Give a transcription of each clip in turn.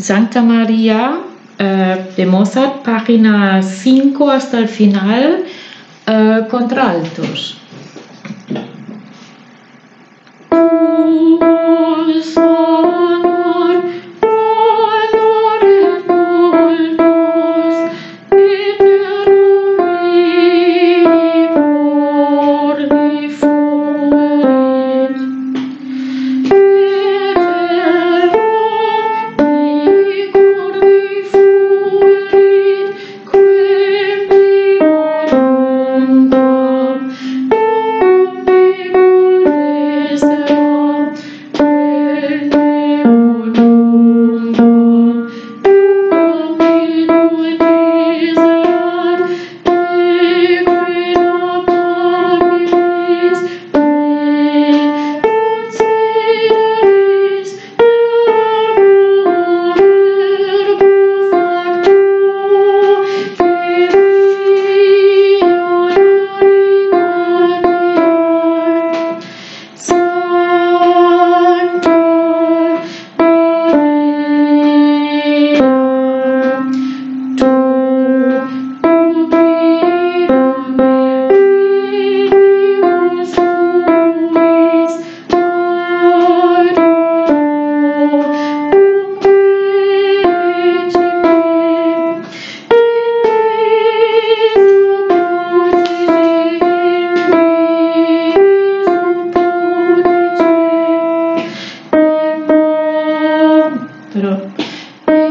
Santa María eh, de Mozart, página 5 hasta el final, eh, contraltos.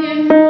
Thank you.